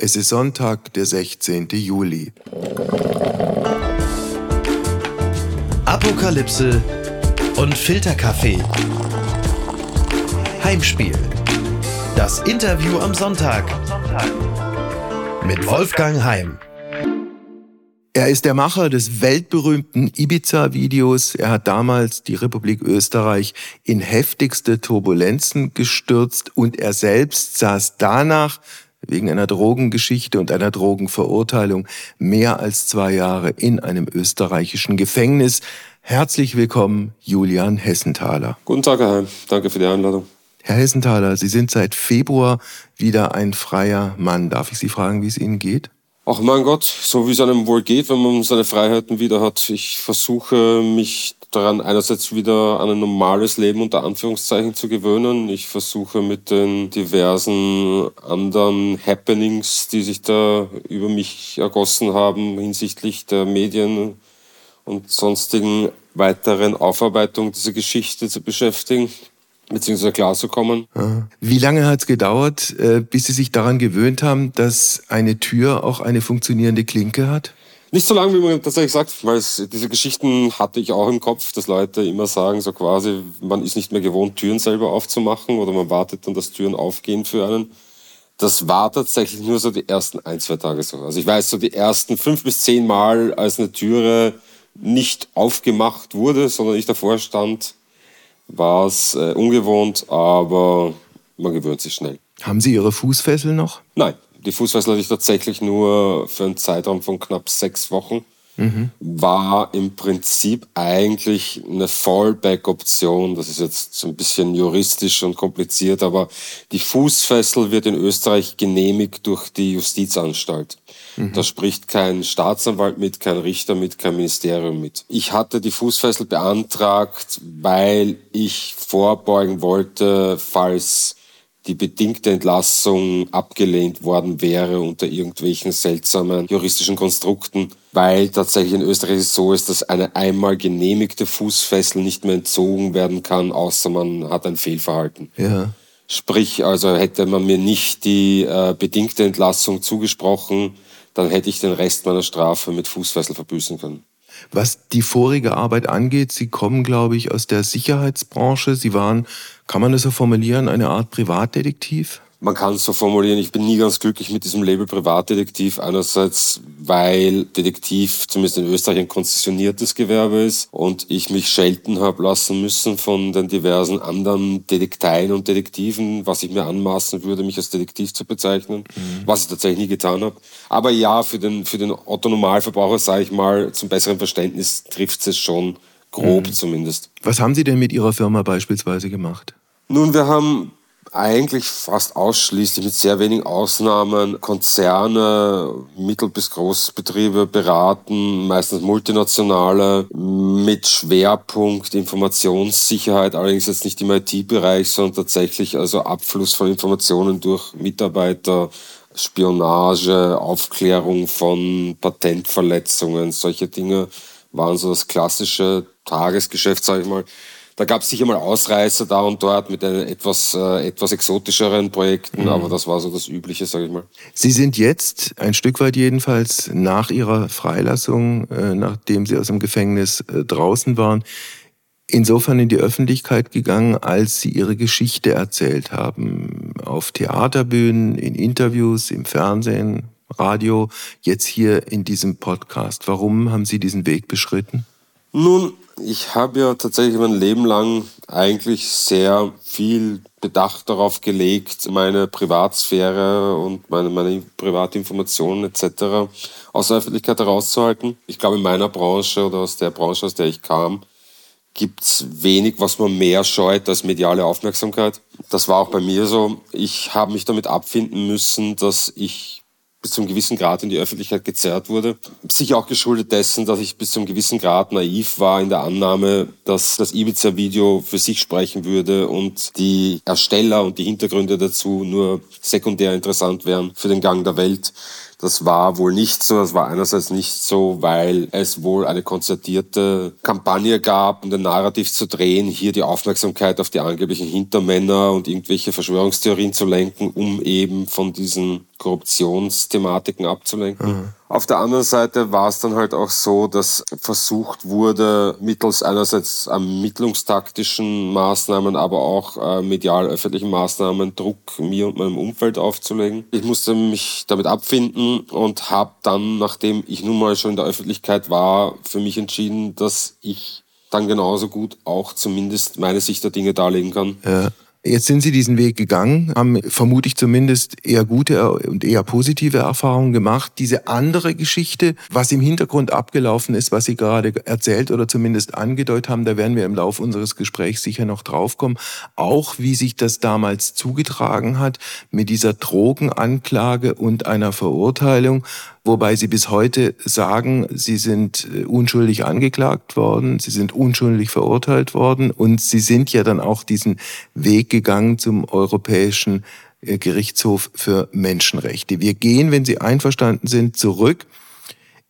Es ist Sonntag, der 16. Juli. Apokalypse und Filterkaffee. Heimspiel. Das Interview am Sonntag. Mit Wolfgang Heim. Er ist der Macher des weltberühmten Ibiza-Videos. Er hat damals die Republik Österreich in heftigste Turbulenzen gestürzt und er selbst saß danach wegen einer Drogengeschichte und einer Drogenverurteilung mehr als zwei Jahre in einem österreichischen Gefängnis. Herzlich willkommen, Julian Hessenthaler. Guten Tag, Herr Heim. Danke für die Einladung. Herr Hessenthaler, Sie sind seit Februar wieder ein freier Mann. Darf ich Sie fragen, wie es Ihnen geht? Ach mein Gott, so wie es einem wohl geht, wenn man seine Freiheiten wieder hat. Ich versuche mich daran einerseits wieder an ein normales Leben unter Anführungszeichen zu gewöhnen. Ich versuche mit den diversen anderen Happenings, die sich da über mich ergossen haben hinsichtlich der Medien und sonstigen weiteren Aufarbeitung dieser Geschichte zu beschäftigen beziehungsweise klarzukommen. Wie lange hat es gedauert, äh, bis Sie sich daran gewöhnt haben, dass eine Tür auch eine funktionierende Klinke hat? Nicht so lange, wie man tatsächlich sagt, weil es, diese Geschichten hatte ich auch im Kopf, dass Leute immer sagen, so quasi, man ist nicht mehr gewohnt, Türen selber aufzumachen oder man wartet dann, dass Türen aufgehen für einen. Das war tatsächlich nur so die ersten ein, zwei Tage so. Also ich weiß so die ersten fünf bis zehn Mal, als eine Türe nicht aufgemacht wurde, sondern ich davor stand, war es äh, ungewohnt, aber man gewöhnt sich schnell. Haben Sie Ihre Fußfessel noch? Nein, die Fußfessel hatte ich tatsächlich nur für einen Zeitraum von knapp sechs Wochen. Mhm. War im Prinzip eigentlich eine Fallback-Option. Das ist jetzt so ein bisschen juristisch und kompliziert, aber die Fußfessel wird in Österreich genehmigt durch die Justizanstalt. Mhm. Da spricht kein Staatsanwalt mit, kein Richter mit, kein Ministerium mit. Ich hatte die Fußfessel beantragt, weil ich vorbeugen wollte, falls die bedingte Entlassung abgelehnt worden wäre unter irgendwelchen seltsamen juristischen Konstrukten, weil tatsächlich in Österreich es so ist, dass eine einmal genehmigte Fußfessel nicht mehr entzogen werden kann, außer man hat ein Fehlverhalten. Ja. Sprich, also hätte man mir nicht die äh, bedingte Entlassung zugesprochen, dann hätte ich den Rest meiner Strafe mit Fußfessel verbüßen können. Was die vorige Arbeit angeht, Sie kommen, glaube ich, aus der Sicherheitsbranche. Sie waren, kann man das so formulieren, eine Art Privatdetektiv? Man kann es so formulieren, ich bin nie ganz glücklich mit diesem Label Privatdetektiv. Einerseits, weil Detektiv zumindest in Österreich ein konzessioniertes Gewerbe ist und ich mich schelten habe lassen müssen von den diversen anderen Detekteien und Detektiven, was ich mir anmaßen würde, mich als Detektiv zu bezeichnen, mhm. was ich tatsächlich nie getan habe. Aber ja, für den, für den Otto-Normalverbraucher, sage ich mal, zum besseren Verständnis trifft es schon grob mhm. zumindest. Was haben Sie denn mit Ihrer Firma beispielsweise gemacht? Nun, wir haben eigentlich fast ausschließlich mit sehr wenigen Ausnahmen Konzerne, Mittel- bis Großbetriebe beraten, meistens multinationale, mit Schwerpunkt Informationssicherheit, allerdings jetzt nicht im IT-Bereich, sondern tatsächlich also Abfluss von Informationen durch Mitarbeiter, Spionage, Aufklärung von Patentverletzungen, solche Dinge waren so das klassische Tagesgeschäft, sage ich mal. Da gab es sicher mal Ausreißer da und dort mit etwas, äh, etwas exotischeren Projekten, mhm. aber das war so das Übliche, sage ich mal. Sie sind jetzt, ein Stück weit jedenfalls, nach Ihrer Freilassung, äh, nachdem Sie aus dem Gefängnis äh, draußen waren, insofern in die Öffentlichkeit gegangen, als Sie Ihre Geschichte erzählt haben. Auf Theaterbühnen, in Interviews, im Fernsehen, Radio, jetzt hier in diesem Podcast. Warum haben Sie diesen Weg beschritten? Nun, ich habe ja tatsächlich mein Leben lang eigentlich sehr viel Bedacht darauf gelegt, meine Privatsphäre und meine, meine Privatinformationen etc. aus der Öffentlichkeit herauszuhalten. Ich glaube, in meiner Branche oder aus der Branche, aus der ich kam, gibt es wenig, was man mehr scheut als mediale Aufmerksamkeit. Das war auch bei mir so. Ich habe mich damit abfinden müssen, dass ich bis zum gewissen Grad in die Öffentlichkeit gezerrt wurde. Sicher auch geschuldet dessen, dass ich bis zum gewissen Grad naiv war in der Annahme, dass das Ibiza-Video für sich sprechen würde und die Ersteller und die Hintergründe dazu nur sekundär interessant wären für den Gang der Welt. Das war wohl nicht so. Das war einerseits nicht so, weil es wohl eine konzertierte Kampagne gab, um den Narrativ zu drehen, hier die Aufmerksamkeit auf die angeblichen Hintermänner und irgendwelche Verschwörungstheorien zu lenken, um eben von diesen Korruptionsthematiken abzulenken. Mhm. Auf der anderen Seite war es dann halt auch so, dass versucht wurde, mittels einerseits ermittlungstaktischen Maßnahmen, aber auch äh, medial öffentlichen Maßnahmen Druck mir und meinem Umfeld aufzulegen. Ich musste mich damit abfinden und habe dann, nachdem ich nun mal schon in der Öffentlichkeit war, für mich entschieden, dass ich dann genauso gut auch zumindest meine Sicht der Dinge darlegen kann. Ja. Jetzt sind Sie diesen Weg gegangen, haben vermutlich zumindest eher gute und eher positive Erfahrungen gemacht. Diese andere Geschichte, was im Hintergrund abgelaufen ist, was Sie gerade erzählt oder zumindest angedeutet haben, da werden wir im Laufe unseres Gesprächs sicher noch draufkommen. Auch wie sich das damals zugetragen hat mit dieser Drogenanklage und einer Verurteilung wobei sie bis heute sagen, sie sind äh, unschuldig angeklagt worden, sie sind unschuldig verurteilt worden und sie sind ja dann auch diesen Weg gegangen zum Europäischen äh, Gerichtshof für Menschenrechte. Wir gehen, wenn Sie einverstanden sind, zurück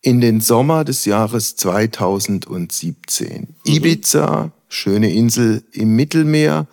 in den Sommer des Jahres 2017. Mhm. Ibiza, schöne Insel im Mittelmeer.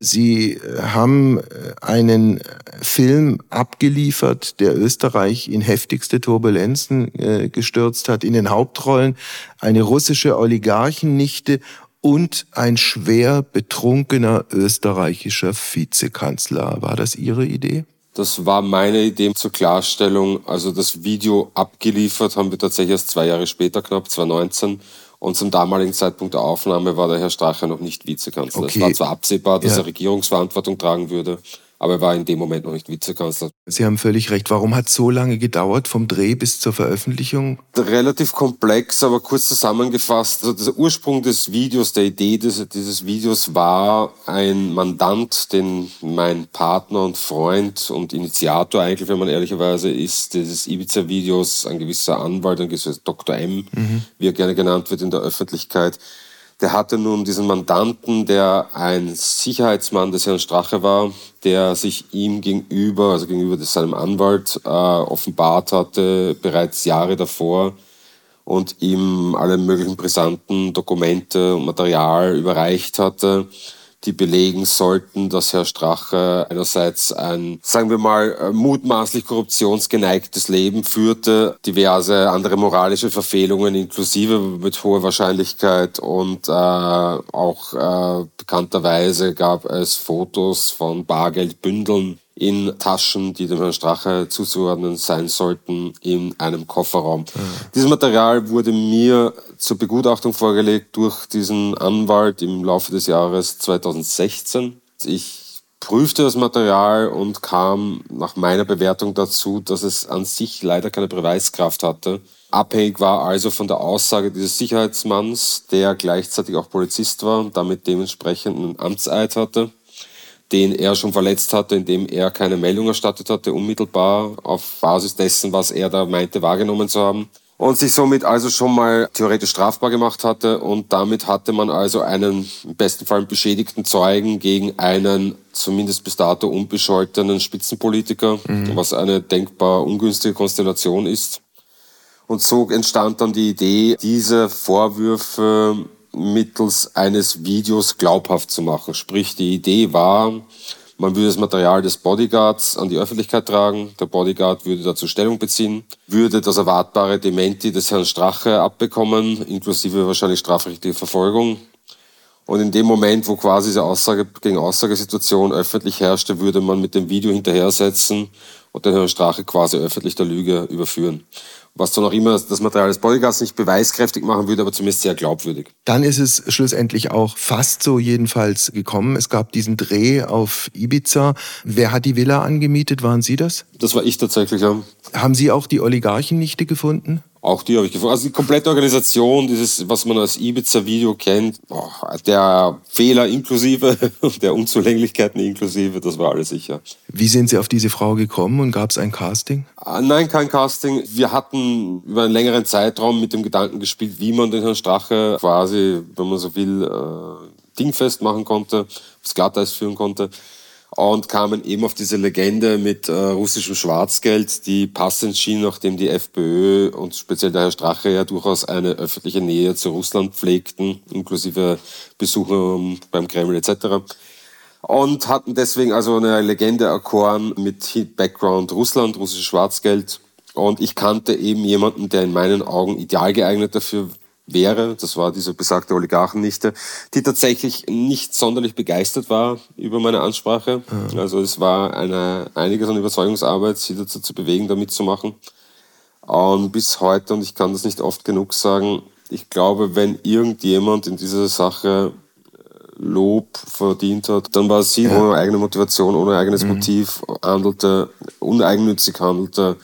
Sie äh, haben äh, einen Film abgeliefert, der Österreich in heftigste Turbulenzen äh, gestürzt hat. In den Hauptrollen eine russische Oligarchennichte und ein schwer betrunkener österreichischer Vizekanzler. War das Ihre Idee? Das war meine Idee zur Klarstellung. Also das Video abgeliefert haben wir tatsächlich erst zwei Jahre später, knapp 2019. Und zum damaligen Zeitpunkt der Aufnahme war der Herr Strache noch nicht Vizekanzler. Okay. Es war zwar absehbar, dass ja. er Regierungsverantwortung tragen würde, aber er war in dem Moment noch nicht Vizekanzler. Sie haben völlig recht. Warum hat es so lange gedauert, vom Dreh bis zur Veröffentlichung? Relativ komplex, aber kurz zusammengefasst. Also der Ursprung des Videos, der Idee des, dieses Videos war ein Mandant, den mein Partner und Freund und Initiator eigentlich, wenn man ehrlicherweise ist, dieses Ibiza-Videos, ein gewisser Anwalt, ein gewisser Dr. M, mhm. wie er gerne genannt wird in der Öffentlichkeit, der hatte nun diesen Mandanten, der ein Sicherheitsmann des Herrn Strache war, der sich ihm gegenüber, also gegenüber seinem Anwalt, äh, offenbart hatte, bereits Jahre davor und ihm alle möglichen brisanten Dokumente und Material überreicht hatte die belegen sollten, dass Herr Strache einerseits ein, sagen wir mal, äh, mutmaßlich korruptionsgeneigtes Leben führte, diverse andere moralische Verfehlungen inklusive mit hoher Wahrscheinlichkeit und äh, auch äh, bekannterweise gab es Fotos von Bargeldbündeln in Taschen, die dem Herrn Strache zuzuordnen sein sollten, in einem Kofferraum. Mhm. Dieses Material wurde mir zur Begutachtung vorgelegt durch diesen Anwalt im Laufe des Jahres 2016. Ich prüfte das Material und kam nach meiner Bewertung dazu, dass es an sich leider keine Beweiskraft hatte. Abhängig war also von der Aussage dieses Sicherheitsmanns, der gleichzeitig auch Polizist war und damit dementsprechend einen Amtseid hatte den er schon verletzt hatte, indem er keine Meldung erstattet hatte, unmittelbar auf Basis dessen, was er da meinte, wahrgenommen zu haben. Und sich somit also schon mal theoretisch strafbar gemacht hatte. Und damit hatte man also einen im besten Fall beschädigten Zeugen gegen einen zumindest bis dato unbescholtenen Spitzenpolitiker, mhm. was eine denkbar ungünstige Konstellation ist. Und so entstand dann die Idee, diese Vorwürfe mittels eines Videos glaubhaft zu machen. Sprich, die Idee war, man würde das Material des Bodyguards an die Öffentlichkeit tragen. Der Bodyguard würde dazu Stellung beziehen, würde das erwartbare Dementi des Herrn Strache abbekommen, inklusive wahrscheinlich strafrechtliche Verfolgung. Und in dem Moment, wo quasi diese Aussage gegen Aussagesituation öffentlich herrschte, würde man mit dem Video hinterhersetzen und den Herrn Strache quasi öffentlich der Lüge überführen was dann auch immer das Material des Bodyguards nicht beweiskräftig machen würde, aber zumindest sehr glaubwürdig. Dann ist es schlussendlich auch fast so jedenfalls gekommen. Es gab diesen Dreh auf Ibiza. Wer hat die Villa angemietet? Waren Sie das? Das war ich tatsächlich, ja. Haben Sie auch die Oligarchennichte gefunden? Auch die habe ich gefunden. Also die komplette Organisation, dieses, was man als Ibiza-Video kennt, boah, der Fehler inklusive, der Unzulänglichkeiten inklusive, das war alles sicher. Wie sind Sie auf diese Frau gekommen und gab es ein Casting? Ah, nein, kein Casting. Wir hatten über einen längeren Zeitraum mit dem Gedanken gespielt, wie man den Herrn Strache quasi, wenn man so will, äh, dingfest machen konnte, aufs Glatteis führen konnte und kamen eben auf diese Legende mit äh, russischem Schwarzgeld, die passend schien, nachdem die FPÖ und speziell der Herr Strache ja durchaus eine öffentliche Nähe zu Russland pflegten, inklusive Besuche beim Kreml etc. und hatten deswegen also eine Legende erkoren mit Background Russland, russisches Schwarzgeld. Und ich kannte eben jemanden, der in meinen Augen ideal geeignet dafür wäre, das war diese besagte Oligarchennichte, die tatsächlich nicht sonderlich begeistert war über meine Ansprache. Mhm. Also es war eine, einiges an Überzeugungsarbeit, sie dazu zu bewegen, da mitzumachen. Und bis heute, und ich kann das nicht oft genug sagen, ich glaube, wenn irgendjemand in dieser Sache Lob verdient hat, dann war sie ja. ohne eigene Motivation, ohne eigenes mhm. Motiv, handelte, uneigennützig handelte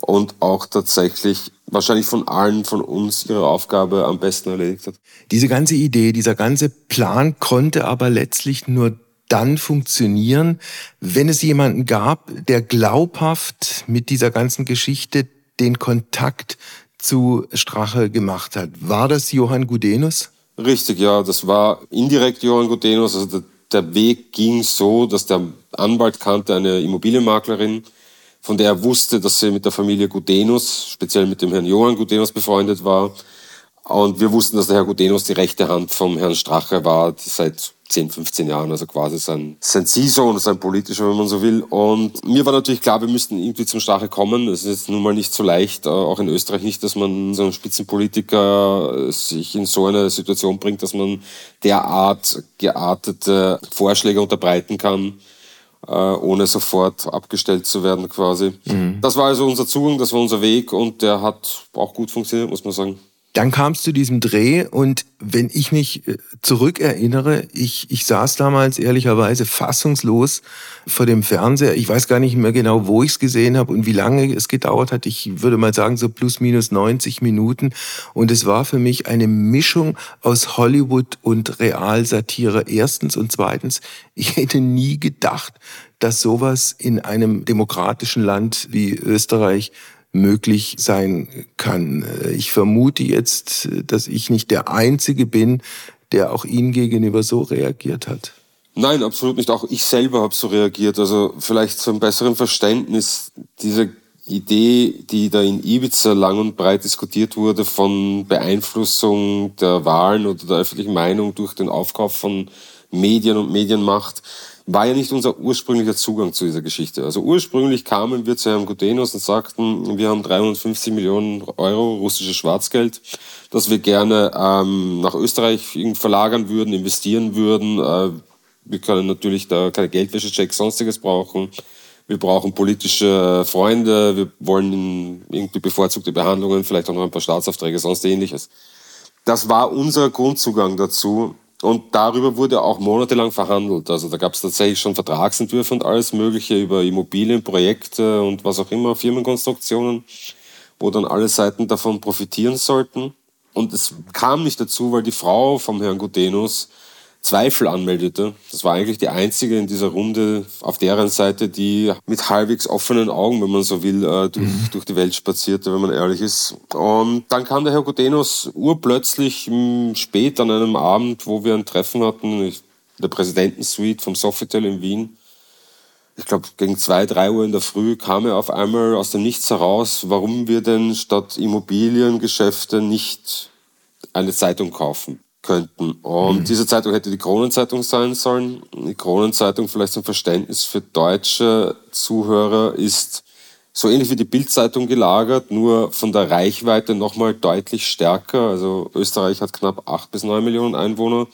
und auch tatsächlich wahrscheinlich von allen von uns ihre Aufgabe am besten erledigt hat. Diese ganze Idee, dieser ganze Plan konnte aber letztlich nur dann funktionieren, wenn es jemanden gab, der glaubhaft mit dieser ganzen Geschichte den Kontakt zu Strache gemacht hat. War das Johann Gudenus? Richtig, ja, das war indirekt Johann Gutenus. Also der, Weg ging so, dass der Anwalt kannte eine Immobilienmaklerin, von der er wusste, dass sie mit der Familie Gutenus, speziell mit dem Herrn Johann Gutenus befreundet war. Und wir wussten, dass der Herr Gutenus die rechte Hand vom Herrn Strache war, seit 10, 15 Jahren, also quasi sein, sein Ziehsohn, sein politischer, wenn man so will. Und mir war natürlich klar, wir müssten irgendwie zum Strache kommen. Es ist jetzt nun mal nicht so leicht, äh, auch in Österreich nicht, dass man so einen Spitzenpolitiker äh, sich in so eine Situation bringt, dass man derart geartete Vorschläge unterbreiten kann äh, ohne sofort abgestellt zu werden quasi. Mhm. Das war also unser Zugang, das war unser Weg und der hat auch gut funktioniert, muss man sagen. Dann kam es zu diesem Dreh und wenn ich mich äh, zurückerinnere, ich, ich saß damals ehrlicherweise fassungslos vor dem Fernseher. Ich weiß gar nicht mehr genau, wo ich es gesehen habe und wie lange es gedauert hat. Ich würde mal sagen so plus minus 90 Minuten. Und es war für mich eine Mischung aus Hollywood und Realsatire. Erstens und zweitens, ich hätte nie gedacht, dass sowas in einem demokratischen Land wie Österreich möglich sein kann. Ich vermute jetzt, dass ich nicht der Einzige bin, der auch Ihnen gegenüber so reagiert hat. Nein, absolut nicht. Auch ich selber habe so reagiert. Also vielleicht zum besseren Verständnis, diese Idee, die da in Ibiza lang und breit diskutiert wurde von Beeinflussung der Wahlen oder der öffentlichen Meinung durch den Aufkauf von Medien und Medienmacht, war ja nicht unser ursprünglicher Zugang zu dieser Geschichte. Also ursprünglich kamen wir zu Herrn Gudenus und sagten, wir haben 350 Millionen Euro russisches Schwarzgeld, das wir gerne ähm, nach Österreich verlagern würden, investieren würden. Äh, wir können natürlich da keine Geldwäschechecks, sonstiges brauchen. Wir brauchen politische Freunde, wir wollen irgendwie bevorzugte Behandlungen, vielleicht auch noch ein paar Staatsaufträge, sonst ähnliches. Das war unser Grundzugang dazu. Und darüber wurde auch monatelang verhandelt. Also da gab es tatsächlich schon Vertragsentwürfe und alles Mögliche über Immobilienprojekte und was auch immer, Firmenkonstruktionen, wo dann alle Seiten davon profitieren sollten. Und es kam nicht dazu, weil die Frau vom Herrn Gutenus Zweifel anmeldete. Das war eigentlich die einzige in dieser Runde auf deren Seite, die mit halbwegs offenen Augen, wenn man so will, äh, durch, mhm. durch die Welt spazierte, wenn man ehrlich ist. Und dann kam der Herr Gudenus urplötzlich spät an einem Abend, wo wir ein Treffen hatten, in der Präsidentensuite vom Sofitel in Wien. Ich glaube, gegen zwei, drei Uhr in der Früh kam er auf einmal aus dem Nichts heraus, warum wir denn statt Immobiliengeschäfte nicht eine Zeitung kaufen könnten. Und mhm. diese Zeitung hätte die Kronenzeitung sein sollen. Die Kronenzeitung, vielleicht zum Verständnis für deutsche Zuhörer, ist so ähnlich wie die Bildzeitung gelagert, nur von der Reichweite nochmal deutlich stärker. Also Österreich hat knapp acht bis neun Millionen Einwohner.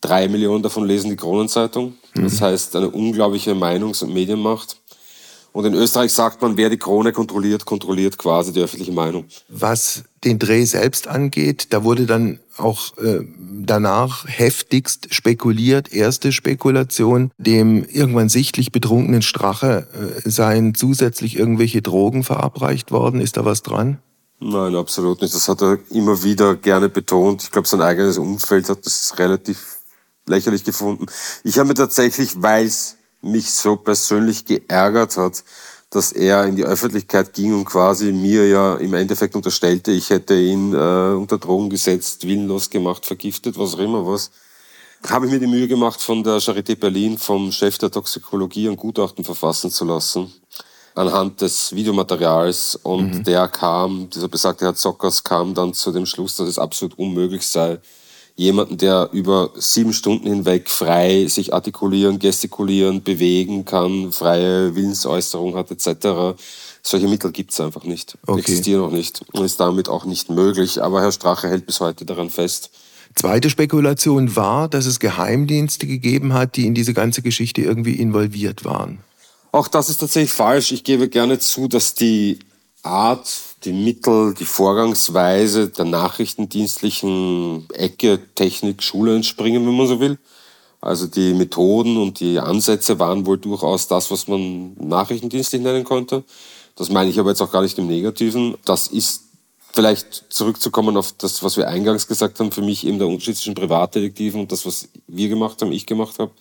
Drei Millionen davon lesen die Kronenzeitung. Das mhm. heißt, eine unglaubliche Meinungs- und Medienmacht. Und in Österreich sagt man, wer die Krone kontrolliert, kontrolliert quasi die öffentliche Meinung. Was den Dreh selbst angeht, da wurde dann auch äh, danach heftigst spekuliert. Erste Spekulation, dem irgendwann sichtlich betrunkenen Strache äh, seien zusätzlich irgendwelche Drogen verabreicht worden. Ist da was dran? Nein, absolut nicht. Das hat er immer wieder gerne betont. Ich glaube, sein eigenes Umfeld hat das relativ lächerlich gefunden. Ich habe mir tatsächlich, weil es mich so persönlich geärgert hat, dass er in die Öffentlichkeit ging und quasi mir ja im Endeffekt unterstellte, ich hätte ihn äh, unter Drogen gesetzt, willenlos gemacht, vergiftet, was auch immer was. Habe ich mir die Mühe gemacht, von der Charité Berlin, vom Chef der Toxikologie, ein Gutachten verfassen zu lassen, anhand des Videomaterials. Und mhm. der kam, dieser besagte Herr Zockers, kam dann zu dem Schluss, dass es absolut unmöglich sei, jemanden, der über sieben Stunden hinweg frei sich artikulieren, gestikulieren, bewegen kann, freie Willensäußerung hat etc. Solche Mittel gibt es einfach nicht, okay. existieren auch nicht und ist damit auch nicht möglich. Aber Herr Strache hält bis heute daran fest. Zweite Spekulation war, dass es Geheimdienste gegeben hat, die in diese ganze Geschichte irgendwie involviert waren. Auch das ist tatsächlich falsch. Ich gebe gerne zu, dass die Art die Mittel, die Vorgangsweise der nachrichtendienstlichen Ecke, Technik, Schule entspringen, wenn man so will. Also die Methoden und die Ansätze waren wohl durchaus das, was man nachrichtendienstlich nennen konnte. Das meine ich aber jetzt auch gar nicht im Negativen. Das ist vielleicht zurückzukommen auf das, was wir eingangs gesagt haben, für mich eben der Unterschied zwischen Privatdetektiven und das, was wir gemacht haben, ich gemacht habe.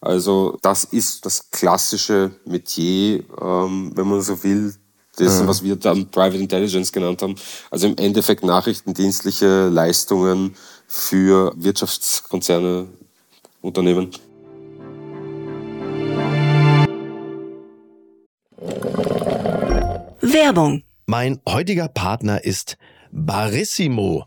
Also das ist das klassische Metier, ähm, wenn man so will, dessen, ja. was wir dann Private Intelligence genannt haben. Also im Endeffekt nachrichtendienstliche Leistungen für Wirtschaftskonzerne, Unternehmen. Werbung. Mein heutiger Partner ist Barissimo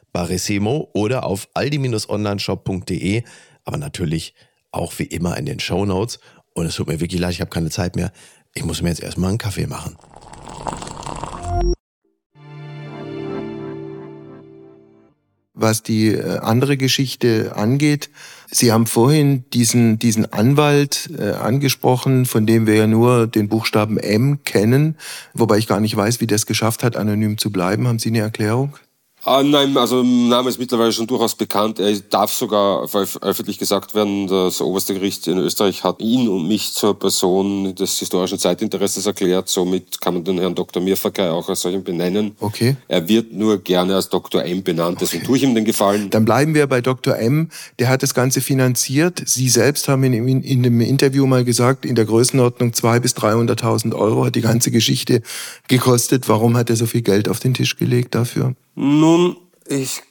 Barissimo oder auf aldi-onlineshop.de, aber natürlich auch wie immer in den Show Notes. Und es tut mir wirklich leid, ich habe keine Zeit mehr. Ich muss mir jetzt erstmal einen Kaffee machen. Was die äh, andere Geschichte angeht, Sie haben vorhin diesen, diesen Anwalt äh, angesprochen, von dem wir ja nur den Buchstaben M kennen, wobei ich gar nicht weiß, wie der es geschafft hat, anonym zu bleiben. Haben Sie eine Erklärung? Ah, nein, also Name ist mittlerweile schon durchaus bekannt. Er darf sogar öffentlich gesagt werden. Das oberste Gericht in Österreich hat ihn und mich zur Person des historischen Zeitinteresses erklärt. Somit kann man den Herrn Dr. Mirfakay auch als solchen benennen. Okay. Er wird nur gerne als Dr. M benannt. Okay. Deswegen tue ich ihm den Gefallen. Dann bleiben wir bei Dr. M. Der hat das Ganze finanziert. Sie selbst haben in, in, in dem Interview mal gesagt, in der Größenordnung 200.000 bis 300.000 Euro hat die ganze Geschichte gekostet. Warum hat er so viel Geld auf den Tisch gelegt dafür? Nun, ich,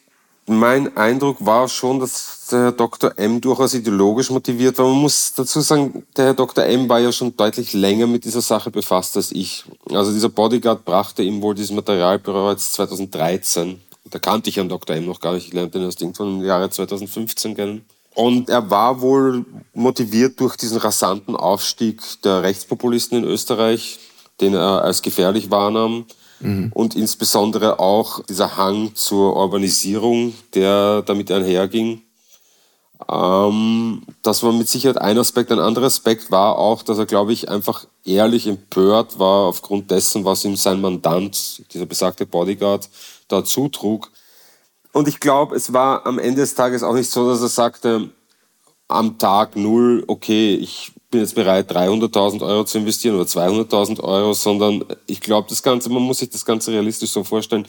mein Eindruck war schon, dass der Herr Dr. M durchaus ideologisch motiviert war. Man muss dazu sagen, der Herr Dr. M war ja schon deutlich länger mit dieser Sache befasst als ich. Also dieser Bodyguard brachte ihm wohl dieses Material bereits 2013. Da kannte ich Herrn Dr. M noch gar nicht. Ich lernte ihn erst irgendwann im Jahre 2015 kennen. Und er war wohl motiviert durch diesen rasanten Aufstieg der Rechtspopulisten in Österreich, den er als gefährlich wahrnahm Mhm. Und insbesondere auch dieser Hang zur Urbanisierung, der damit einherging. Ähm, das war mit Sicherheit ein Aspekt. Ein anderer Aspekt war auch, dass er, glaube ich, einfach ehrlich empört war aufgrund dessen, was ihm sein Mandant, dieser besagte Bodyguard, da zutrug. Und ich glaube, es war am Ende des Tages auch nicht so, dass er sagte, am Tag null, okay, ich bin jetzt bereit, 300.000 Euro zu investieren oder 200.000 Euro, sondern ich glaube, das Ganze, man muss sich das Ganze realistisch so vorstellen.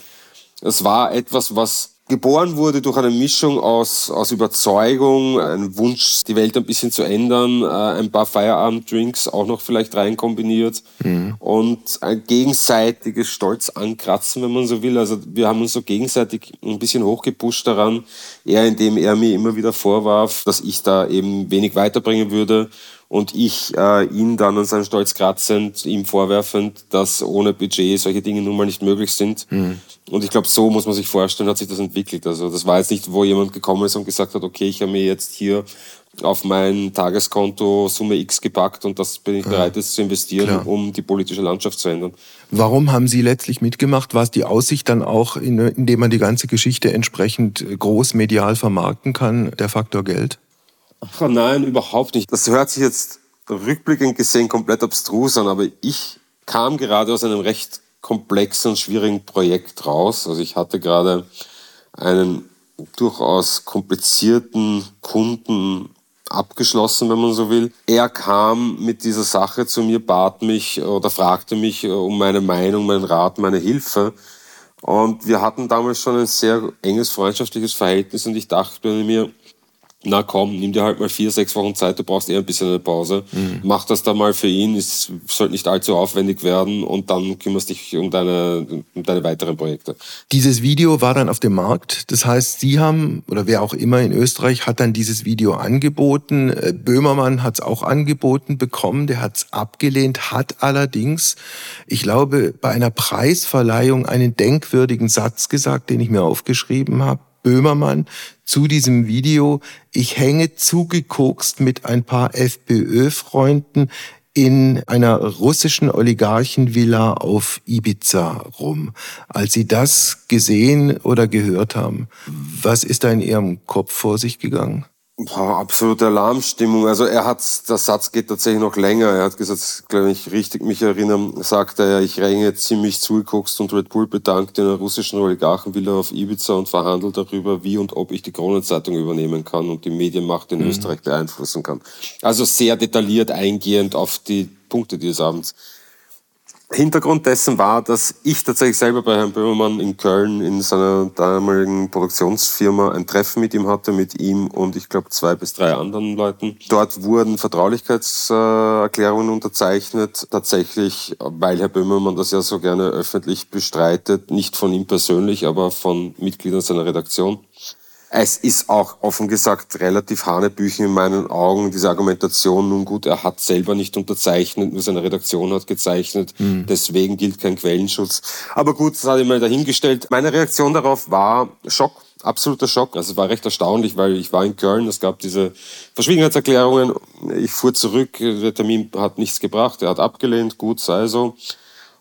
Es war etwas, was geboren wurde durch eine Mischung aus, aus Überzeugung, einem Wunsch, die Welt ein bisschen zu ändern, äh, ein paar Feierabenddrinks auch noch vielleicht rein kombiniert mhm. und ein gegenseitiges Stolz ankratzen, wenn man so will. Also wir haben uns so gegenseitig ein bisschen hochgepusht daran, er indem er mir immer wieder vorwarf, dass ich da eben wenig weiterbringen würde und ich äh, ihn dann an seinem Stolz kratzend, ihm vorwerfend, dass ohne Budget solche Dinge nun mal nicht möglich sind. Mhm. Und ich glaube, so muss man sich vorstellen, hat sich das entwickelt. Also das war jetzt nicht, wo jemand gekommen ist und gesagt hat, okay, ich habe mir jetzt hier auf mein Tageskonto Summe X gepackt und das bin ich bereit, jetzt zu investieren, Klar. um die politische Landschaft zu ändern. Warum haben Sie letztlich mitgemacht? War es die Aussicht dann auch, indem man die ganze Geschichte entsprechend groß medial vermarkten kann, der Faktor Geld? Ach nein, überhaupt nicht. Das hört sich jetzt rückblickend gesehen komplett abstrus an, aber ich kam gerade aus einem recht komplexen und schwierigen Projekt raus. Also ich hatte gerade einen durchaus komplizierten Kunden abgeschlossen, wenn man so will. Er kam mit dieser Sache zu mir, bat mich oder fragte mich um meine Meinung, meinen Rat, meine Hilfe. Und wir hatten damals schon ein sehr enges freundschaftliches Verhältnis und ich dachte mir, na komm, nimm dir halt mal vier, sechs Wochen Zeit, du brauchst eher ein bisschen eine Pause. Mhm. Mach das da mal für ihn, es sollte nicht allzu aufwendig werden und dann kümmerst dich um deine, um deine weiteren Projekte. Dieses Video war dann auf dem Markt, das heißt, Sie haben, oder wer auch immer in Österreich, hat dann dieses Video angeboten. Äh, Böhmermann hat es auch angeboten bekommen, der hat es abgelehnt, hat allerdings, ich glaube, bei einer Preisverleihung einen denkwürdigen Satz gesagt, den ich mir aufgeschrieben habe. Böhmermann zu diesem Video. Ich hänge zugekokst mit ein paar FPÖ-Freunden in einer russischen Oligarchenvilla auf Ibiza rum. Als Sie das gesehen oder gehört haben, was ist da in Ihrem Kopf vor sich gegangen? Boah, absolute Alarmstimmung. Also er hat, der Satz geht tatsächlich noch länger. Er hat gesagt, glaube ich, richtig mich erinnern, sagte er, ich ränge ziemlich zugeguckt und Red Bull bedankt einer russischen Oligarchenvilla auf Ibiza und verhandelt darüber, wie und ob ich die Kronenzeitung übernehmen kann und die Medienmacht in mhm. Österreich beeinflussen kann. Also sehr detailliert eingehend auf die Punkte dieses Abends. Hintergrund dessen war, dass ich tatsächlich selber bei Herrn Böhmermann in Köln in seiner damaligen Produktionsfirma ein Treffen mit ihm hatte, mit ihm und ich glaube zwei bis drei anderen Leuten. Dort wurden Vertraulichkeitserklärungen unterzeichnet, tatsächlich, weil Herr Böhmermann das ja so gerne öffentlich bestreitet, nicht von ihm persönlich, aber von Mitgliedern seiner Redaktion. Es ist auch offen gesagt relativ Hanebüchen in meinen Augen, diese Argumentation. Nun gut, er hat selber nicht unterzeichnet, nur seine Redaktion hat gezeichnet. Mhm. Deswegen gilt kein Quellenschutz. Aber gut, das ich mal dahingestellt. Meine Reaktion darauf war Schock absoluter Schock. Also es war recht erstaunlich, weil ich war in Köln, es gab diese Verschwiegenheitserklärungen. Ich fuhr zurück, der Termin hat nichts gebracht, er hat abgelehnt, gut sei so.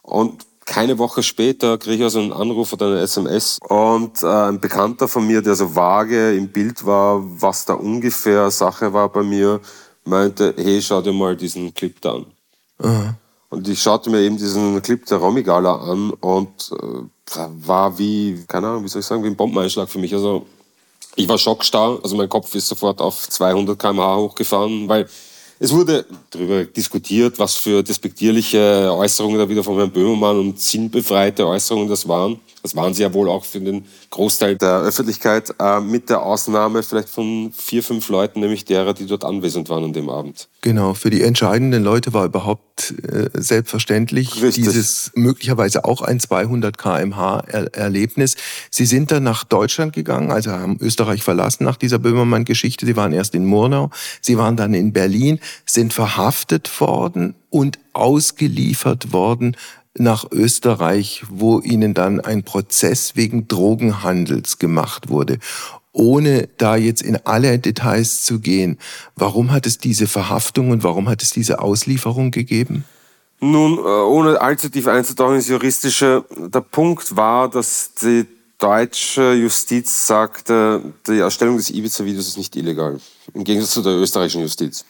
Und keine Woche später kriege ich also einen Anruf oder eine SMS und äh, ein Bekannter von mir, der so vage im Bild war, was da ungefähr Sache war bei mir, meinte, hey, schau dir mal diesen Clip da an. Aha. Und ich schaute mir eben diesen Clip der Romigala an und äh, war wie, keine Ahnung, wie soll ich sagen, wie ein Bombeneinschlag für mich. Also ich war schockstarr, also mein Kopf ist sofort auf 200 km/h hochgefahren, weil es wurde darüber diskutiert, was für despektierliche Äußerungen da wieder von Herrn Böhmermann und sinnbefreite Äußerungen das waren. Das waren sie ja wohl auch für den Großteil der Öffentlichkeit, äh, mit der Ausnahme vielleicht von vier, fünf Leuten, nämlich derer, die dort anwesend waren an dem Abend. Genau, für die entscheidenden Leute war überhaupt äh, selbstverständlich Richtig. dieses möglicherweise auch ein 200 kmh Erlebnis. Sie sind dann nach Deutschland gegangen, also haben Österreich verlassen nach dieser Böhmermann-Geschichte. Sie waren erst in Murnau, Sie waren dann in Berlin, sind verhaftet worden und ausgeliefert worden nach Österreich, wo ihnen dann ein Prozess wegen Drogenhandels gemacht wurde. Ohne da jetzt in alle Details zu gehen, warum hat es diese Verhaftung und warum hat es diese Auslieferung gegeben? Nun, äh, ohne allzu tief einzutauchen ins Juristische, der Punkt war, dass die deutsche Justiz sagte, die Erstellung des Ibiza-Videos ist nicht illegal. Im Gegensatz zu der österreichischen Justiz.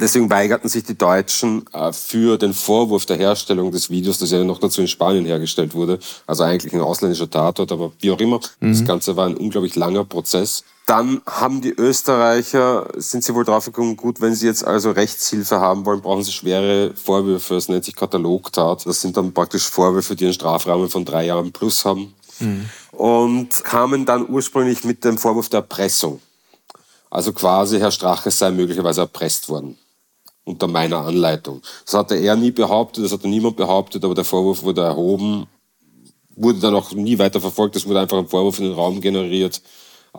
Deswegen weigerten sich die Deutschen äh, für den Vorwurf der Herstellung des Videos, das ja noch dazu in Spanien hergestellt wurde, also eigentlich ein ausländischer Tatort, aber wie auch immer. Mhm. Das Ganze war ein unglaublich langer Prozess. Dann haben die Österreicher, sind sie wohl drauf gekommen, gut, wenn sie jetzt also Rechtshilfe haben wollen, brauchen sie schwere Vorwürfe. Das nennt sich Katalogtat. Das sind dann praktisch Vorwürfe, die einen Strafrahmen von drei Jahren plus haben. Mhm. Und kamen dann ursprünglich mit dem Vorwurf der Erpressung. Also quasi Herr Strache sei möglicherweise erpresst worden unter meiner Anleitung. Das hatte er nie behauptet, das hatte niemand behauptet, aber der Vorwurf wurde erhoben, wurde dann auch nie weiter verfolgt, es wurde einfach ein Vorwurf in den Raum generiert,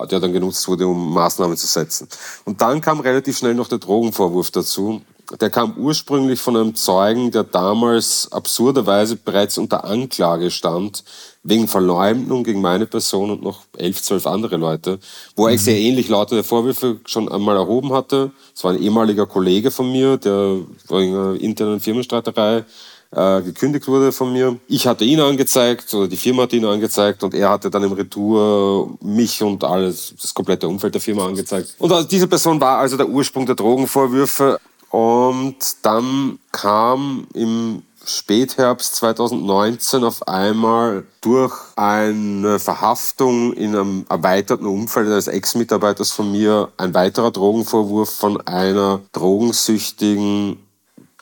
der dann genutzt wurde, um Maßnahmen zu setzen. Und dann kam relativ schnell noch der Drogenvorwurf dazu. Der kam ursprünglich von einem Zeugen, der damals absurderweise bereits unter Anklage stand, wegen Verleumdung gegen meine Person und noch elf, zwölf andere Leute, wo er mhm. sehr ähnlich lautende Vorwürfe schon einmal erhoben hatte. Es war ein ehemaliger Kollege von mir, der wegen einer internen Firmenstreiterei äh, gekündigt wurde von mir. Ich hatte ihn angezeigt oder die Firma hat ihn angezeigt und er hatte dann im Retour mich und alles, das komplette Umfeld der Firma angezeigt. Und also diese Person war also der Ursprung der Drogenvorwürfe. Und dann kam im Spätherbst 2019 auf einmal durch eine Verhaftung in einem erweiterten Umfeld eines Ex-Mitarbeiters von mir ein weiterer Drogenvorwurf von einer drogensüchtigen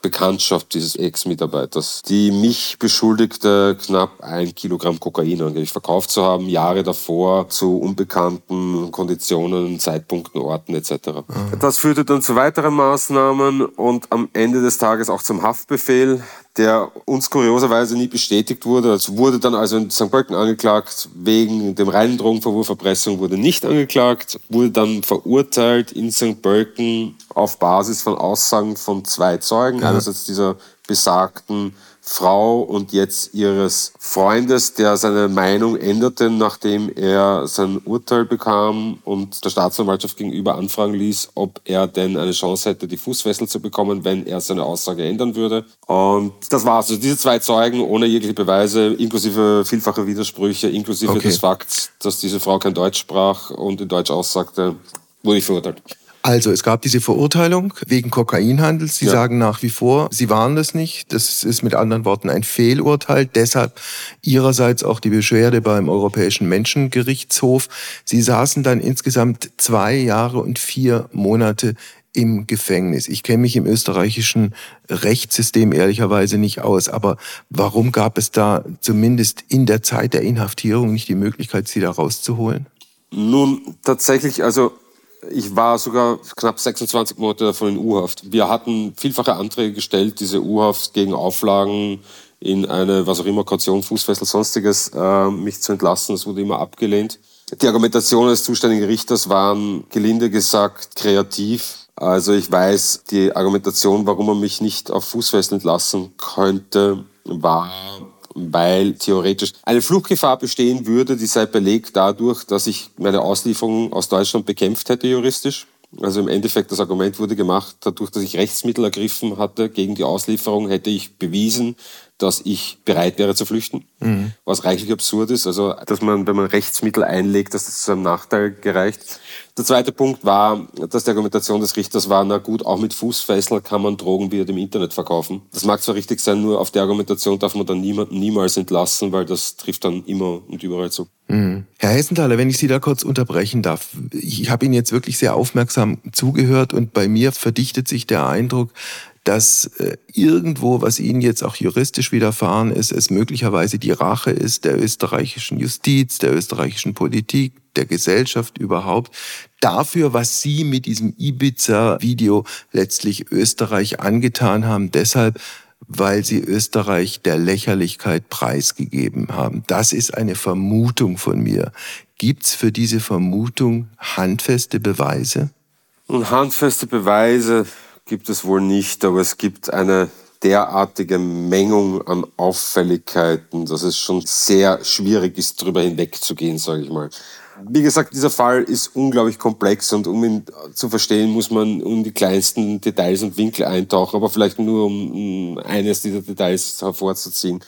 Bekanntschaft dieses Ex-Mitarbeiters, die mich beschuldigte, knapp ein Kilogramm Kokain angeblich verkauft zu haben, Jahre davor zu unbekannten Konditionen, Zeitpunkten, Orten etc. Das führte dann zu weiteren Maßnahmen und am Ende des Tages auch zum Haftbefehl der uns kurioserweise nie bestätigt wurde. Es wurde dann also in St. Pölten angeklagt, wegen dem reinen Drogenverwurf, Erpressung wurde nicht angeklagt, wurde dann verurteilt in St. Pölten auf Basis von Aussagen von zwei Zeugen. Ja. Einerseits dieser besagten Frau und jetzt ihres Freundes, der seine Meinung änderte, nachdem er sein Urteil bekam und der Staatsanwaltschaft gegenüber anfragen ließ, ob er denn eine Chance hätte, die Fußfessel zu bekommen, wenn er seine Aussage ändern würde. Und das war's. Also diese zwei Zeugen ohne jegliche Beweise, inklusive vielfache Widersprüche, inklusive okay. des Fakts, dass diese Frau kein Deutsch sprach und in Deutsch aussagte, wurde ich verurteilt. Also es gab diese Verurteilung wegen Kokainhandels. Sie ja. sagen nach wie vor, Sie waren das nicht. Das ist mit anderen Worten ein Fehlurteil. Deshalb Ihrerseits auch die Beschwerde beim Europäischen Menschengerichtshof. Sie saßen dann insgesamt zwei Jahre und vier Monate im Gefängnis. Ich kenne mich im österreichischen Rechtssystem ehrlicherweise nicht aus, aber warum gab es da zumindest in der Zeit der Inhaftierung nicht die Möglichkeit, sie da rauszuholen? Nun, tatsächlich, also ich war sogar knapp 26 Monate davon in U-Haft. Wir hatten vielfache Anträge gestellt, diese U-Haft gegen Auflagen in eine, was auch immer, Kaution, Fußfessel, sonstiges, äh, mich zu entlassen. Das wurde immer abgelehnt. Die Argumentation des zuständigen Richters waren, gelinde gesagt, kreativ. Also ich weiß, die Argumentation, warum man mich nicht auf Fußfessel entlassen könnte, war weil theoretisch eine Fluchtgefahr bestehen würde, die sei belegt dadurch, dass ich meine Auslieferung aus Deutschland bekämpft hätte juristisch. Also im Endeffekt das Argument wurde gemacht, dadurch, dass ich Rechtsmittel ergriffen hatte gegen die Auslieferung, hätte ich bewiesen, dass ich bereit wäre zu flüchten, mhm. was reichlich absurd ist. Also, dass man, wenn man Rechtsmittel einlegt, dass das zu einem Nachteil gereicht. Der zweite Punkt war, dass die Argumentation des Richters war, na gut, auch mit Fußfessel kann man Drogen wieder im Internet verkaufen. Das mag zwar richtig sein, nur auf der Argumentation darf man dann niemanden niemals entlassen, weil das trifft dann immer und überall zu. Mhm. Herr Hessenthaler, wenn ich Sie da kurz unterbrechen darf. Ich habe Ihnen jetzt wirklich sehr aufmerksam zugehört und bei mir verdichtet sich der Eindruck, dass äh, irgendwo, was Ihnen jetzt auch juristisch widerfahren ist, es möglicherweise die Rache ist der österreichischen Justiz, der österreichischen Politik, der Gesellschaft überhaupt, dafür, was Sie mit diesem Ibiza-Video letztlich Österreich angetan haben. Deshalb, weil Sie Österreich der Lächerlichkeit preisgegeben haben. Das ist eine Vermutung von mir. Gibt's für diese Vermutung handfeste Beweise? Und handfeste Beweise gibt es wohl nicht, aber es gibt eine derartige Mengung an Auffälligkeiten, dass es schon sehr schwierig ist, darüber hinwegzugehen, sage ich mal. Wie gesagt, dieser Fall ist unglaublich komplex und um ihn zu verstehen, muss man um die kleinsten Details und Winkel eintauchen, aber vielleicht nur um eines dieser Details hervorzuziehen.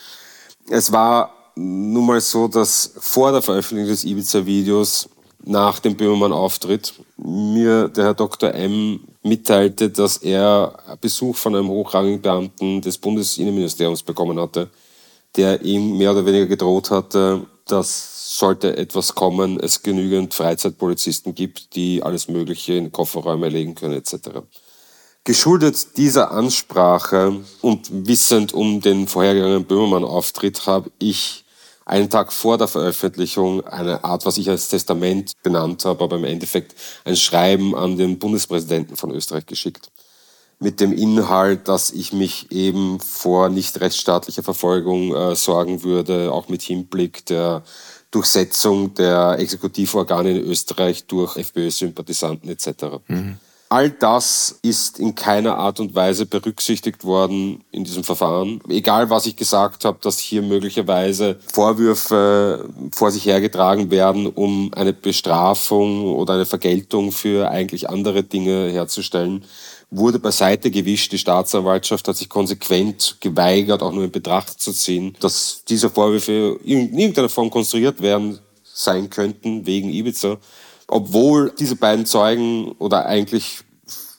Es war nun mal so, dass vor der Veröffentlichung des Ibiza-Videos nach dem Böhmermann-Auftritt mir der Herr Dr. M. mitteilte, dass er Besuch von einem hochrangigen Beamten des Bundesinnenministeriums bekommen hatte, der ihm mehr oder weniger gedroht hatte, dass sollte etwas kommen, es genügend Freizeitpolizisten gibt, die alles Mögliche in Kofferräume legen können etc. Geschuldet dieser Ansprache und wissend um den vorhergegangenen Böhmermann-Auftritt habe ich einen Tag vor der Veröffentlichung eine Art, was ich als Testament benannt habe, aber im Endeffekt ein Schreiben an den Bundespräsidenten von Österreich geschickt. Mit dem Inhalt, dass ich mich eben vor nicht rechtsstaatlicher Verfolgung äh, sorgen würde, auch mit Hinblick der Durchsetzung der Exekutivorgane in Österreich durch FPÖ-Sympathisanten etc. Mhm. All das ist in keiner Art und Weise berücksichtigt worden in diesem Verfahren. Egal, was ich gesagt habe, dass hier möglicherweise Vorwürfe vor sich hergetragen werden, um eine Bestrafung oder eine Vergeltung für eigentlich andere Dinge herzustellen, wurde beiseite gewischt. Die Staatsanwaltschaft hat sich konsequent geweigert, auch nur in Betracht zu ziehen, dass diese Vorwürfe in irgendeiner Form konstruiert werden sein könnten wegen Ibiza obwohl diese beiden Zeugen oder eigentlich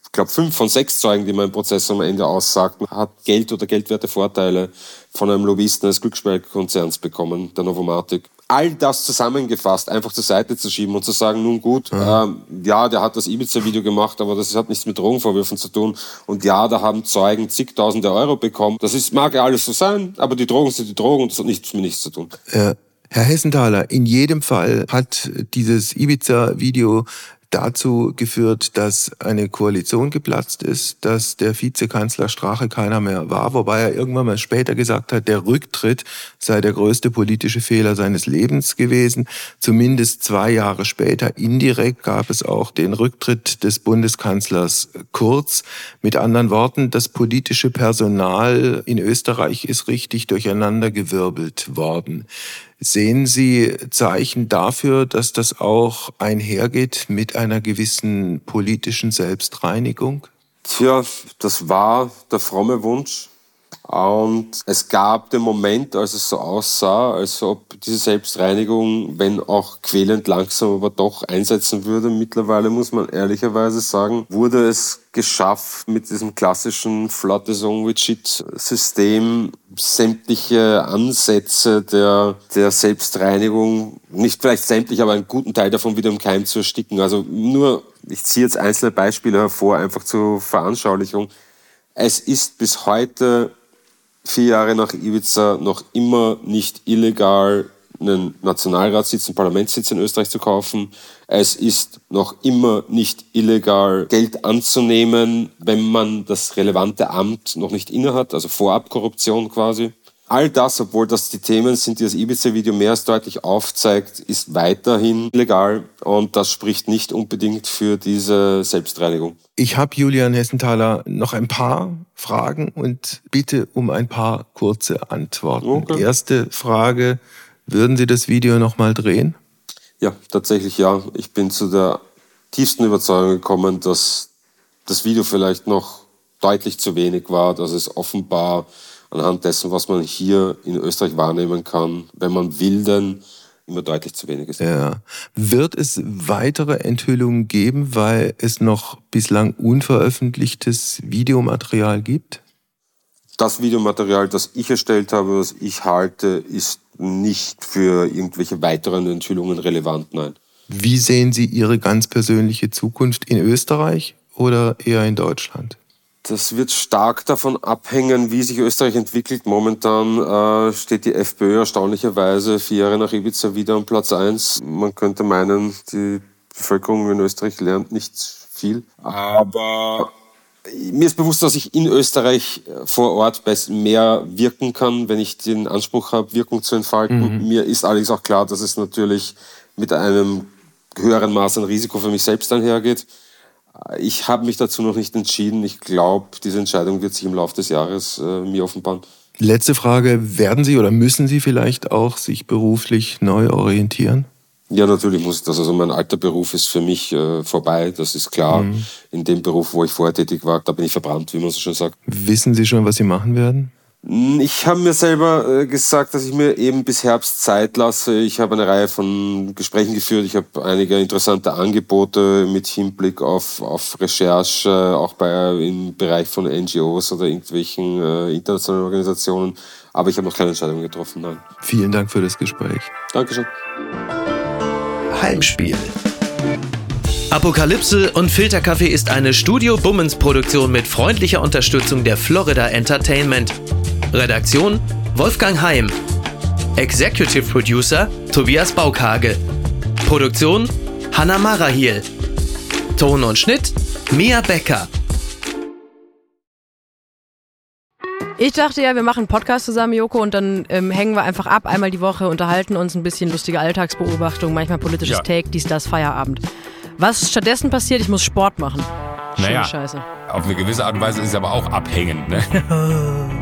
ich glaube, fünf von sechs Zeugen, die man im Prozess am Ende aussagt, hat Geld oder geldwerte Vorteile von einem Lobbyisten eines Glücksspielkonzerns bekommen, der Novomatic. All das zusammengefasst, einfach zur Seite zu schieben und zu sagen, nun gut, mhm. ähm, ja, der hat das Ibiza-Video gemacht, aber das hat nichts mit Drogenvorwürfen zu tun. Und ja, da haben Zeugen zigtausende Euro bekommen. Das ist, mag ja alles so sein, aber die Drogen sind die Drogen und das hat nichts mit nichts zu tun. Ja. Herr Hessenthaler, in jedem Fall hat dieses Ibiza-Video dazu geführt, dass eine Koalition geplatzt ist, dass der Vizekanzler Strache keiner mehr war, wobei er irgendwann mal später gesagt hat, der Rücktritt sei der größte politische Fehler seines Lebens gewesen. Zumindest zwei Jahre später indirekt gab es auch den Rücktritt des Bundeskanzlers Kurz. Mit anderen Worten, das politische Personal in Österreich ist richtig durcheinandergewirbelt worden. Sehen Sie Zeichen dafür, dass das auch einhergeht mit einer gewissen politischen Selbstreinigung? Tja, das war der fromme Wunsch. Und es gab den Moment, als es so aussah, als ob diese Selbstreinigung, wenn auch quälend langsam, aber doch einsetzen würde. Mittlerweile muss man ehrlicherweise sagen, wurde es geschafft, mit diesem klassischen Flotte Song with Shit System sämtliche Ansätze der, der Selbstreinigung, nicht vielleicht sämtlich, aber einen guten Teil davon wieder im Keim zu ersticken. Also nur, ich ziehe jetzt einzelne Beispiele hervor, einfach zur Veranschaulichung. Es ist bis heute vier Jahre nach Ibiza noch immer nicht illegal einen Nationalratssitz, einen Parlamentssitz in Österreich zu kaufen. Es ist noch immer nicht illegal, Geld anzunehmen, wenn man das relevante Amt noch nicht innehat, also Vorabkorruption quasi. All das, obwohl das die Themen sind, die das Ibiza-Video mehr als deutlich aufzeigt, ist weiterhin illegal und das spricht nicht unbedingt für diese Selbstreinigung. Ich habe Julian Hessenthaler noch ein paar Fragen und bitte um ein paar kurze Antworten. Okay. Erste Frage, würden Sie das Video nochmal drehen? Ja, tatsächlich ja. Ich bin zu der tiefsten Überzeugung gekommen, dass das Video vielleicht noch deutlich zu wenig war, dass es offenbar anhand dessen, was man hier in Österreich wahrnehmen kann, wenn man will, dann immer deutlich zu wenig ist. Ja. Wird es weitere Enthüllungen geben, weil es noch bislang unveröffentlichtes Videomaterial gibt? Das Videomaterial, das ich erstellt habe, was ich halte, ist nicht für irgendwelche weiteren Enthüllungen relevant, nein. Wie sehen Sie Ihre ganz persönliche Zukunft in Österreich oder eher in Deutschland? Das wird stark davon abhängen, wie sich Österreich entwickelt. Momentan äh, steht die FPÖ erstaunlicherweise vier Jahre nach Ibiza wieder am Platz eins. Man könnte meinen, die Bevölkerung in Österreich lernt nicht viel. Aber mir ist bewusst, dass ich in Österreich vor Ort mehr wirken kann, wenn ich den Anspruch habe, Wirkung zu entfalten. Mhm. Mir ist allerdings auch klar, dass es natürlich mit einem höheren Maß an Risiko für mich selbst einhergeht. Ich habe mich dazu noch nicht entschieden. Ich glaube, diese Entscheidung wird sich im Laufe des Jahres äh, mir offenbaren. Letzte Frage, werden Sie oder müssen Sie vielleicht auch sich beruflich neu orientieren? Ja, natürlich muss das. Also mein alter Beruf ist für mich äh, vorbei, das ist klar. Mhm. In dem Beruf, wo ich vorher tätig war, da bin ich verbrannt, wie man so schön sagt. Wissen Sie schon, was Sie machen werden? Ich habe mir selber äh, gesagt, dass ich mir eben bis Herbst Zeit lasse. Ich habe eine Reihe von Gesprächen geführt. Ich habe einige interessante Angebote mit Hinblick auf, auf Recherche, auch bei, im Bereich von NGOs oder irgendwelchen äh, internationalen Organisationen. Aber ich habe noch keine Entscheidung getroffen. Nein. Vielen Dank für das Gespräch. Dankeschön. Heimspiel. Apokalypse und Filterkaffee ist eine Studio Bummens Produktion mit freundlicher Unterstützung der Florida Entertainment. Redaktion Wolfgang Heim. Executive Producer Tobias Baukhage. Produktion Hanna Marahiel. Ton und Schnitt Mia Becker. Ich dachte ja, wir machen einen Podcast zusammen, Joko, und dann ähm, hängen wir einfach ab, einmal die Woche, unterhalten uns ein bisschen lustige Alltagsbeobachtung, manchmal politisches ja. Take, dies, das, Feierabend. Was stattdessen passiert, ich muss Sport machen. Schöne Naja, Scheiße. auf eine gewisse Art und Weise ist es aber auch abhängend. Ne?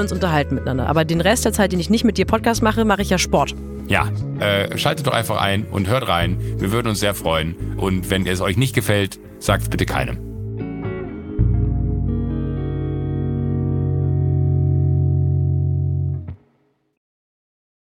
uns unterhalten miteinander. Aber den Rest der Zeit, den ich nicht mit dir Podcast mache, mache ich ja Sport. Ja, äh, schaltet doch einfach ein und hört rein. Wir würden uns sehr freuen. Und wenn es euch nicht gefällt, sagt es bitte keinem.